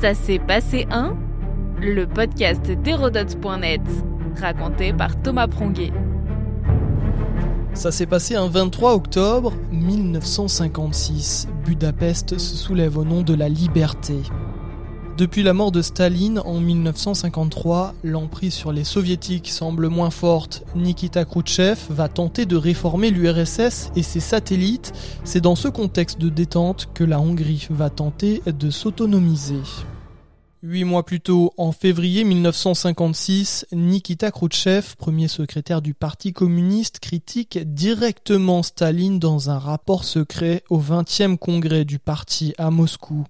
Ça s'est passé un Le podcast d'Hérodote.net, raconté par Thomas Pronguet. Ça s'est passé un 23 octobre 1956. Budapest se soulève au nom de la liberté. Depuis la mort de Staline en 1953, l'emprise sur les soviétiques semble moins forte. Nikita Khrouchtchev va tenter de réformer l'URSS et ses satellites. C'est dans ce contexte de détente que la Hongrie va tenter de s'autonomiser. Huit mois plus tôt, en février 1956, Nikita Khrouchtchev, premier secrétaire du Parti communiste, critique directement Staline dans un rapport secret au 20e congrès du parti à Moscou.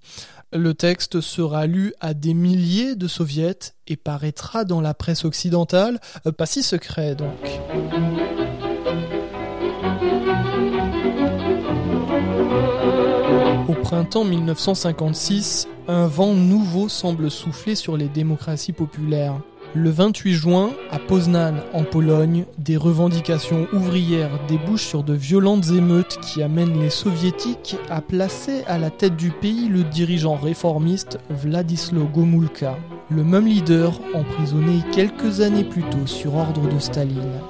Le texte sera lu à des milliers de soviets et paraîtra dans la presse occidentale, euh, pas si secret donc. Au printemps 1956, un vent nouveau semble souffler sur les démocraties populaires. Le 28 juin, à Poznan, en Pologne, des revendications ouvrières débouchent sur de violentes émeutes qui amènent les soviétiques à placer à la tête du pays le dirigeant réformiste Vladislav Gomulka, le même leader emprisonné quelques années plus tôt sur ordre de Staline.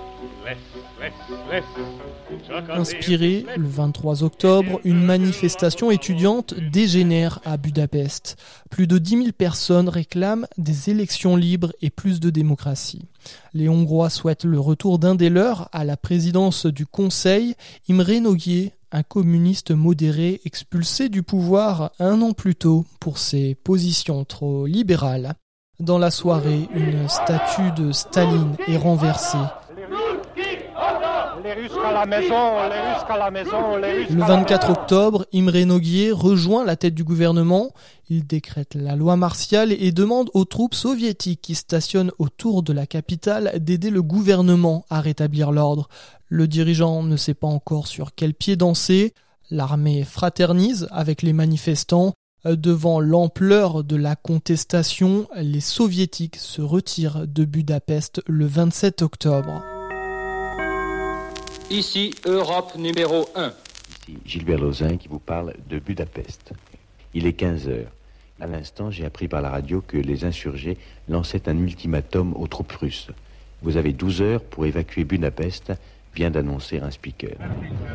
Inspiré, le 23 octobre, une manifestation étudiante dégénère à Budapest. Plus de 10 000 personnes réclament des élections libres et plus de démocratie. Les Hongrois souhaitent le retour d'un des leurs à la présidence du Conseil, Imre Nagy, un communiste modéré expulsé du pouvoir un an plus tôt pour ses positions trop libérales. Dans la soirée, une statue de Staline est renversée le 24 octobre, Imre Noguier rejoint la tête du gouvernement. Il décrète la loi martiale et demande aux troupes soviétiques qui stationnent autour de la capitale d'aider le gouvernement à rétablir l'ordre. Le dirigeant ne sait pas encore sur quel pied danser. L'armée fraternise avec les manifestants. Devant l'ampleur de la contestation, les soviétiques se retirent de Budapest le 27 octobre. Ici, Europe numéro 1. Ici Gilbert Lozin qui vous parle de Budapest. Il est 15 heures. À l'instant, j'ai appris par la radio que les insurgés lançaient un ultimatum aux troupes russes. Vous avez 12 heures pour évacuer Budapest, vient d'annoncer un speaker.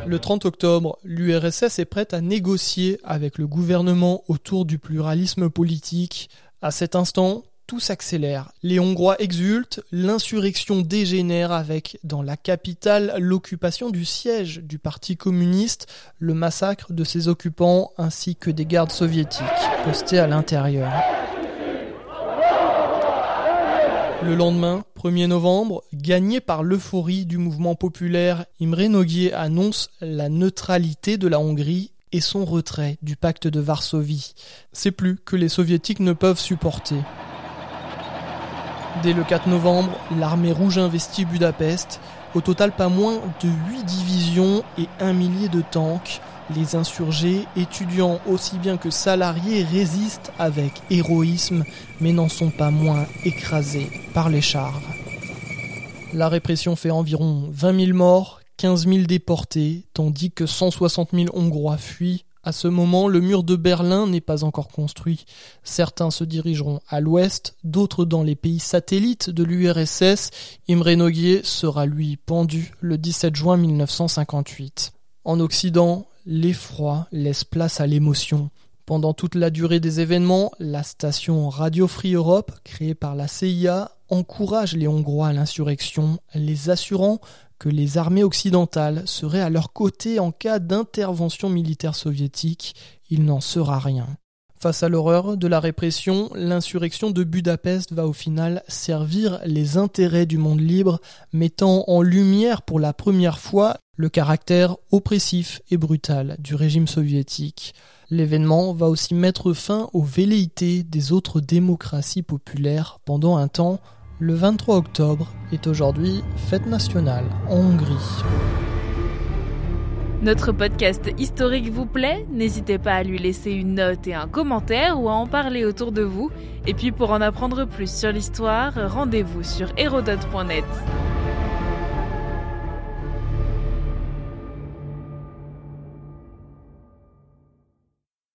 Le 30 octobre, l'URSS est prête à négocier avec le gouvernement autour du pluralisme politique. À cet instant, tout s'accélère. Les Hongrois exultent, l'insurrection dégénère avec, dans la capitale, l'occupation du siège du Parti communiste, le massacre de ses occupants ainsi que des gardes soviétiques postés à l'intérieur. Le lendemain, 1er novembre, gagné par l'euphorie du mouvement populaire, Imre Nagy annonce la neutralité de la Hongrie et son retrait du pacte de Varsovie. C'est plus que les soviétiques ne peuvent supporter. Dès le 4 novembre, l'armée rouge investit Budapest. Au total, pas moins de 8 divisions et un millier de tanks. Les insurgés, étudiants aussi bien que salariés, résistent avec héroïsme, mais n'en sont pas moins écrasés par les chars. La répression fait environ 20 000 morts, 15 000 déportés, tandis que 160 000 Hongrois fuient à ce moment, le mur de Berlin n'est pas encore construit. Certains se dirigeront à l'ouest, d'autres dans les pays satellites de l'URSS. Imre Nagy sera lui pendu le 17 juin 1958. En Occident, l'effroi laisse place à l'émotion. Pendant toute la durée des événements, la station Radio Free Europe, créée par la CIA, encourage les Hongrois à l'insurrection, les assurant que les armées occidentales seraient à leur côté en cas d'intervention militaire soviétique, il n'en sera rien. Face à l'horreur de la répression, l'insurrection de Budapest va au final servir les intérêts du monde libre, mettant en lumière pour la première fois le caractère oppressif et brutal du régime soviétique. L'événement va aussi mettre fin aux velléités des autres démocraties populaires pendant un temps le 23 octobre est aujourd'hui fête nationale en Hongrie. Notre podcast historique vous plaît? N'hésitez pas à lui laisser une note et un commentaire ou à en parler autour de vous. Et puis pour en apprendre plus sur l'histoire, rendez-vous sur hérodote.net.